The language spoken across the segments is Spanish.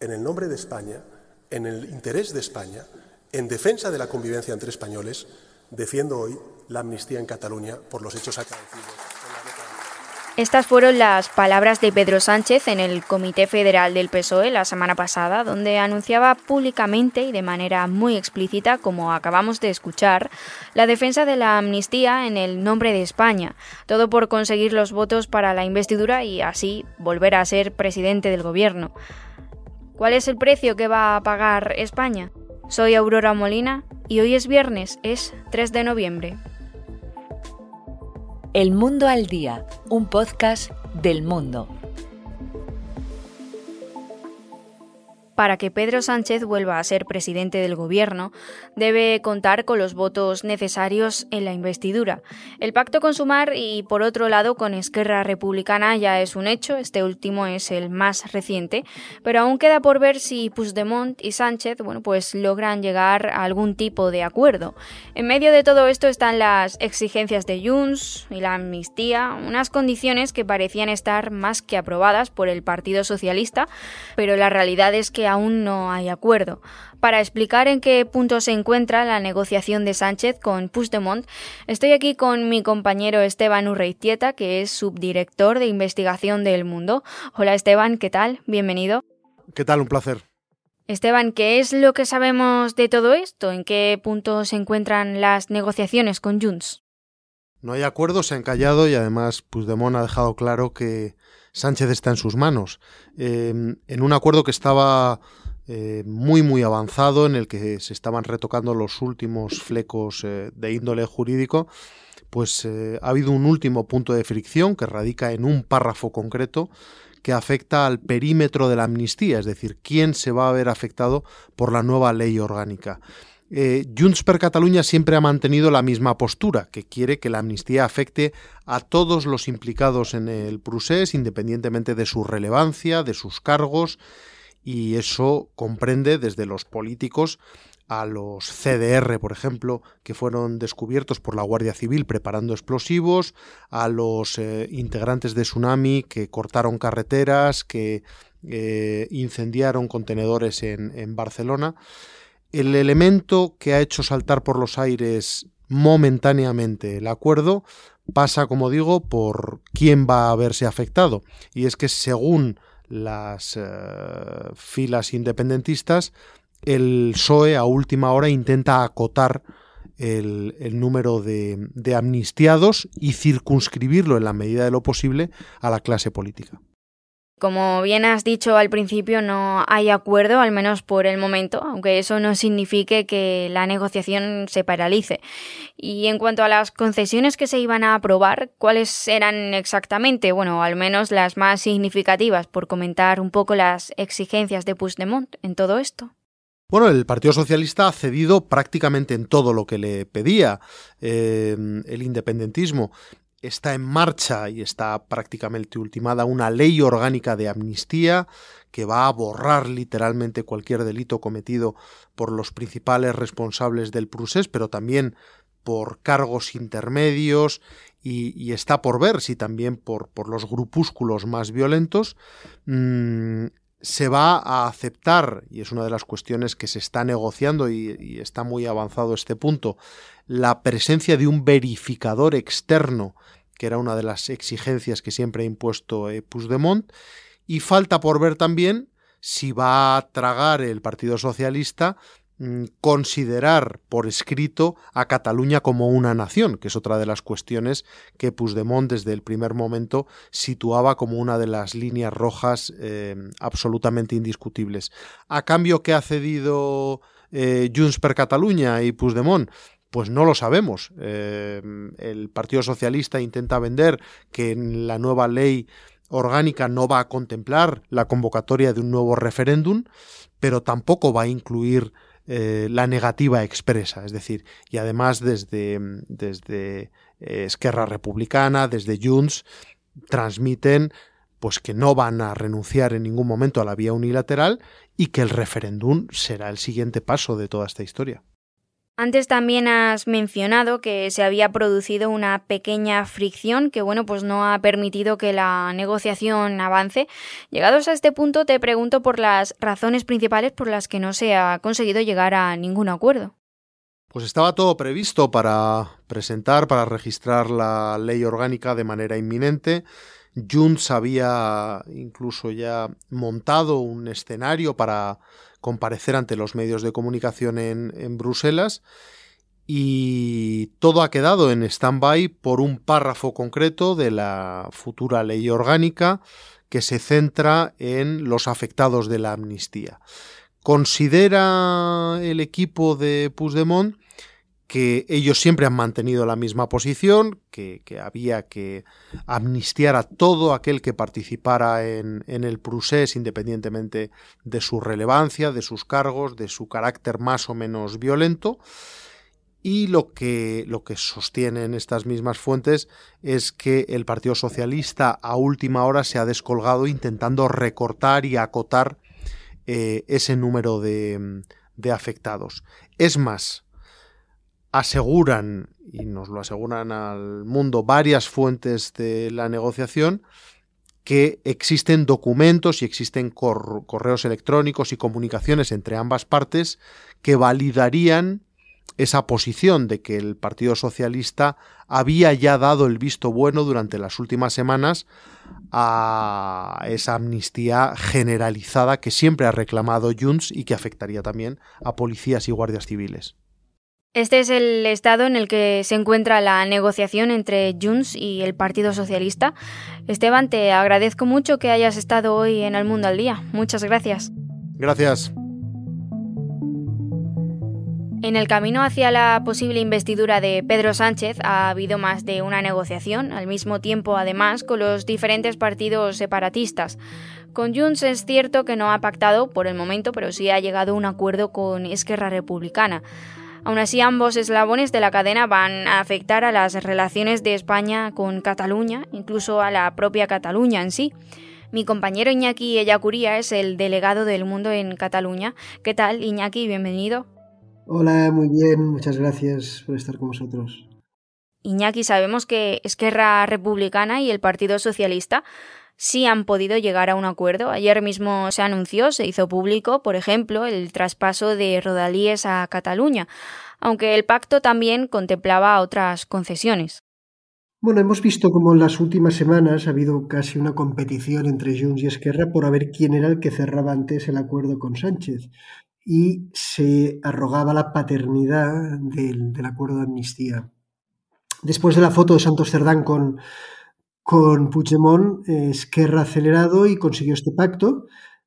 en el nombre de España, en el interés de España, en defensa de la convivencia entre españoles, defiendo hoy la amnistía en Cataluña por los hechos acaecidos. Estas fueron las palabras de Pedro Sánchez en el Comité Federal del PSOE la semana pasada, donde anunciaba públicamente y de manera muy explícita, como acabamos de escuchar, la defensa de la amnistía en el nombre de España, todo por conseguir los votos para la investidura y así volver a ser presidente del gobierno. ¿Cuál es el precio que va a pagar España? Soy Aurora Molina y hoy es viernes, es 3 de noviembre. El Mundo al Día, un podcast del mundo. Para que Pedro Sánchez vuelva a ser presidente del gobierno, debe contar con los votos necesarios en la investidura. El pacto con Sumar y, por otro lado, con Esquerra Republicana ya es un hecho, este último es el más reciente, pero aún queda por ver si Puigdemont y Sánchez, bueno, pues logran llegar a algún tipo de acuerdo. En medio de todo esto están las exigencias de Junts y la amnistía, unas condiciones que parecían estar más que aprobadas por el Partido Socialista, pero la realidad es que aún no hay acuerdo. Para explicar en qué punto se encuentra la negociación de Sánchez con Puigdemont, estoy aquí con mi compañero Esteban Urreitieta, que es subdirector de investigación del Mundo. Hola Esteban, ¿qué tal? Bienvenido. ¿Qué tal? Un placer. Esteban, ¿qué es lo que sabemos de todo esto? ¿En qué punto se encuentran las negociaciones con Junts? No hay acuerdo, se han callado y además Puigdemont ha dejado claro que Sánchez está en sus manos. Em, en un acuerdo que estaba eh, muy muy avanzado, en el que se estaban retocando los últimos flecos eh, de índole jurídico, pues eh, ha habido un último punto de fricción que radica en un párrafo concreto que afecta al perímetro de la amnistía, es decir, quién se va a ver afectado por la nueva ley orgánica. Eh, Junts per Catalunya siempre ha mantenido la misma postura, que quiere que la amnistía afecte a todos los implicados en el procés, independientemente de su relevancia, de sus cargos, y eso comprende desde los políticos a los CDR, por ejemplo, que fueron descubiertos por la Guardia Civil preparando explosivos, a los eh, integrantes de Tsunami que cortaron carreteras, que eh, incendiaron contenedores en Barcelona. El elemento que ha hecho saltar por los aires momentáneamente el acuerdo pasa, como digo, por quién va a verse afectado. Y es que según las eh, filas independentistas, el PSOE a última hora intenta acotar el, número de amnistiados y circunscribirlo en la medida de lo posible a la clase política. Como bien has dicho al principio, no hay acuerdo, al menos por el momento, aunque eso no signifique que la negociación se paralice. Y en cuanto a las concesiones que se iban a aprobar, ¿cuáles eran exactamente? Bueno, al menos las más significativas, por comentar un poco las exigencias de Puigdemont en todo esto. Bueno, el Partido Socialista ha cedido prácticamente en todo lo que le pedía eh, el independentismo está en marcha y está prácticamente ultimada una ley orgánica de amnistía que va a borrar literalmente cualquier delito cometido por los principales responsables del procés, pero también por cargos intermedios y, está por ver si también por, por los grupúsculos más violentos. Mm, se va a aceptar, y es una de las cuestiones que se está negociando y, está muy avanzado este punto, la presencia de un verificador externo, que era una de las exigencias que siempre ha impuesto eh, Puigdemont, y falta por ver también si va a tragar el Partido Socialista considerar por escrito a Cataluña como una nación, que es otra de las cuestiones que Puigdemont desde el primer momento situaba como una de las líneas rojas eh, absolutamente indiscutibles. A cambio que ha cedido eh, Junts per Cataluña y Puigdemont, pues no lo sabemos. Eh, el Partido Socialista intenta vender que en la nueva ley orgánica no va a contemplar la convocatoria de un nuevo referéndum, pero tampoco va a incluir eh, la negativa expresa. Es decir, y además desde, desde eh, Esquerra Republicana, desde Junts, transmiten pues que no van a renunciar en ningún momento a la vía unilateral y que el referéndum será el siguiente paso de toda esta historia. Antes también has mencionado que se había producido una pequeña fricción que, bueno, pues no ha permitido que la negociación avance. Llegados a este punto, te pregunto por las razones principales por las que no se ha conseguido llegar a ningún acuerdo. Pues estaba todo previsto para presentar, para registrar la ley orgánica de manera inminente. Junts había incluso ya montado un escenario para comparecer ante los medios de comunicación en, Bruselas y todo ha quedado en stand-by por un párrafo concreto de la futura ley orgánica que se centra en los afectados de la amnistía. Considera el equipo de Puigdemont que ellos siempre han mantenido la misma posición, que, había que amnistiar a todo aquel que participara en, el procés independientemente de su relevancia, de sus cargos, de su carácter más o menos violento. Y lo que, lo que sostienen estas mismas fuentes es que el Partido Socialista a última hora se ha descolgado intentando recortar y acotar eh, ese número de, de afectados. Es más, aseguran, y nos lo aseguran al mundo varias fuentes de la negociación, que existen documentos y existen correos electrónicos y comunicaciones entre ambas partes que validarían esa posición de que el Partido Socialista había ya dado el visto bueno durante las últimas semanas a esa amnistía generalizada que siempre ha reclamado Junts y que afectaría también a policías y guardias civiles. Este es el estado en el que se encuentra la negociación entre Junts y el Partido Socialista. Esteban, te agradezco mucho que hayas estado hoy en El Mundo al Día. Muchas gracias. Gracias. En el camino hacia la posible investidura de Pedro Sánchez ha habido más de una negociación, al mismo tiempo además con los diferentes partidos separatistas. Con Junts es cierto que no ha pactado por el momento, pero sí ha llegado a un acuerdo con Esquerra Republicana. Aún así, ambos eslabones de la cadena van a afectar a las relaciones de España con Cataluña, incluso a la propia Cataluña en sí. Mi compañero Iñaki Ellacuría es el delegado del mundo en Cataluña. ¿Qué tal, Iñaki? Bienvenido. Hola, muy bien, muchas gracias por estar con vosotros. Iñaki, sabemos que Esquerra Republicana y el Partido Socialista sí han podido llegar a un acuerdo. Ayer mismo se anunció, se hizo público, por ejemplo, el traspaso de Rodalíes a Cataluña, aunque el pacto también contemplaba otras concesiones. Bueno, hemos visto como en las últimas semanas ha habido casi una competición entre Junts y Esquerra por ver quién era el que cerraba antes el acuerdo con Sánchez. Y se arrogaba la paternidad del, del acuerdo de amnistía. Después de la foto de Santos Cerdán con, con Puigdemont, Esquerra acelerado y consiguió este pacto,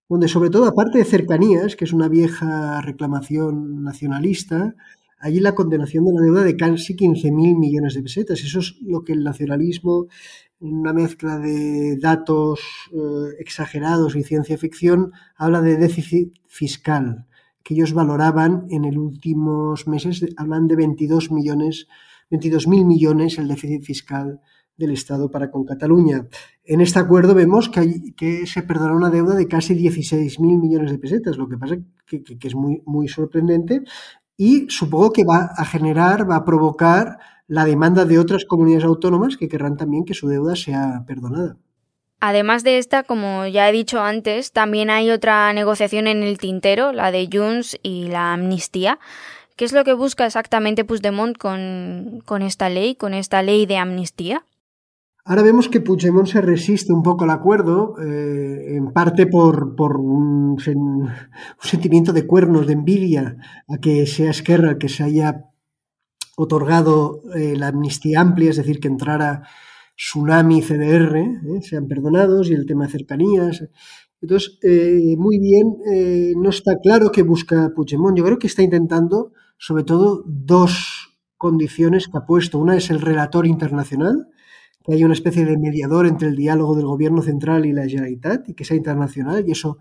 donde sobre todo, aparte de cercanías, que es una vieja reclamación nacionalista, allí la condenación de la deuda de casi 15.000 millones de pesetas. Eso es lo que el nacionalismo, una mezcla de datos eh, exagerados y ciencia ficción, habla de déficit fiscal, que ellos valoraban en los últimos meses, hablan de 22 millones, 22.000 millones el déficit fiscal del Estado para con Cataluña. En este acuerdo vemos que, se perdonó una deuda de casi 16.000 millones de pesetas, lo que pasa que, es muy, sorprendente y supongo que va a generar, va a provocar la demanda de otras comunidades autónomas que querrán también que su deuda sea perdonada. Además de esta, como ya he dicho antes, también hay otra negociación en el tintero, la de Junts y la amnistía. ¿Qué es lo que busca exactamente Puigdemont con esta ley, con esta ley de amnistía? Ahora vemos que Puigdemont se resiste un poco al acuerdo, eh, en parte por, un, sentimiento de cuernos, de envidia, a que sea Esquerra que se haya otorgado eh, la amnistía amplia, es decir, que entrara Tsunami CDR, eh, sean perdonados, y el tema de cercanías. Entonces, muy bien, no está claro qué busca Puigdemont. Yo creo que está intentando, sobre todo, dos condiciones que ha puesto. Una es el relator internacional, que haya una especie de mediador entre el diálogo del gobierno central y la Generalitat y que sea internacional y eso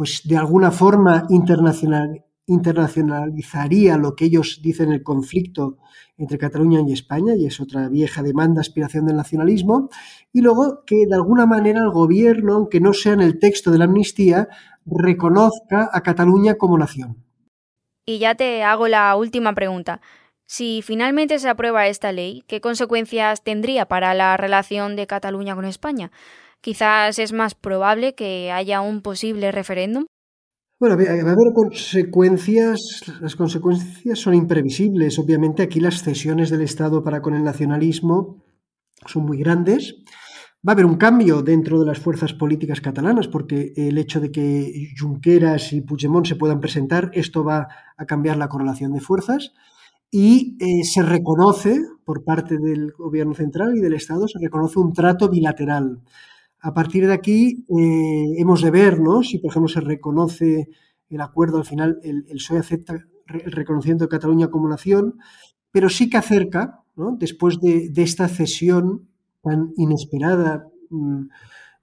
pues de alguna forma internacional, internacionalizaría lo que ellos dicen el conflicto entre Cataluña y España, y es otra vieja demanda, aspiración del nacionalismo, y luego que de alguna manera el gobierno, aunque no sea en el texto de la amnistía, reconozca a Cataluña como nación. Y ya te hago la última pregunta. Si finalmente se aprueba esta ley, ¿qué consecuencias tendría para la relación de Cataluña con España? Quizás es más probable que haya un posible referéndum. Bueno, va a haber consecuencias, las consecuencias son imprevisibles. Obviamente aquí las cesiones del Estado para con el nacionalismo son muy grandes. Va a haber un cambio dentro de las fuerzas políticas catalanas porque el hecho de que Junqueras y Puigdemont se puedan presentar, esto va a cambiar la correlación de fuerzas y eh, se reconoce por parte del gobierno central y del Estado, se reconoce un trato bilateral. A partir de aquí eh, hemos de ver ¿no? si, por ejemplo, se reconoce el acuerdo, al final el, el PSOE acepta el reconocimiento de Cataluña como nación, pero sí que acerca, ¿no? después de, esta cesión tan inesperada mmm,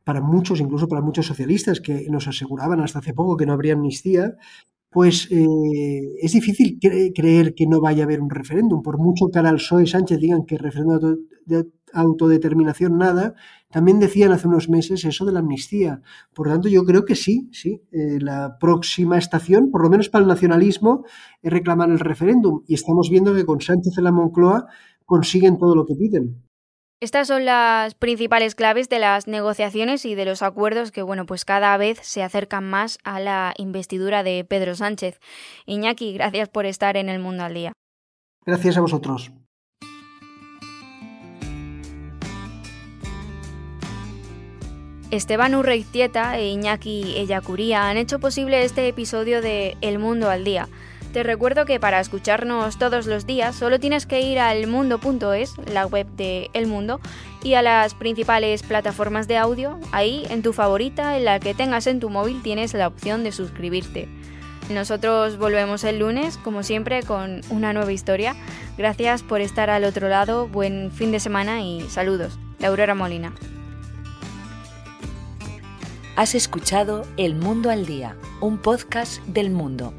para muchos, incluso para muchos socialistas que nos aseguraban hasta hace poco que no habría amnistía, pues eh, es difícil cre creer que no vaya a haber un referéndum. Por mucho que ahora el y Sánchez digan que referéndum de autodeterminación nada, también decían hace unos meses eso de la amnistía. Por lo tanto, yo creo que sí, sí. Eh, la próxima estación, por lo menos para el nacionalismo, es reclamar el referéndum. Y estamos viendo que con Sánchez en la Moncloa consiguen todo lo que piden. Estas son las principales claves de las negociaciones y de los acuerdos que, bueno, pues cada vez se acercan más a la investidura de Pedro Sánchez. Iñaki, gracias por estar en el Mundo al Día. Gracias a vosotros. Esteban Urreiztieta e Iñaki Ellacuría han hecho posible este episodio de El Mundo al Día. Te recuerdo que para escucharnos todos los días solo tienes que ir al mundo.es, la web de El Mundo, y a las principales plataformas de audio. Ahí, en tu favorita, en la que tengas en tu móvil, tienes la opción de suscribirte. Nosotros volvemos el lunes, como siempre, con una nueva historia. Gracias por estar al otro lado, buen fin de semana y saludos. De Aurora Molina. Has escuchado El Mundo al Día, un podcast del mundo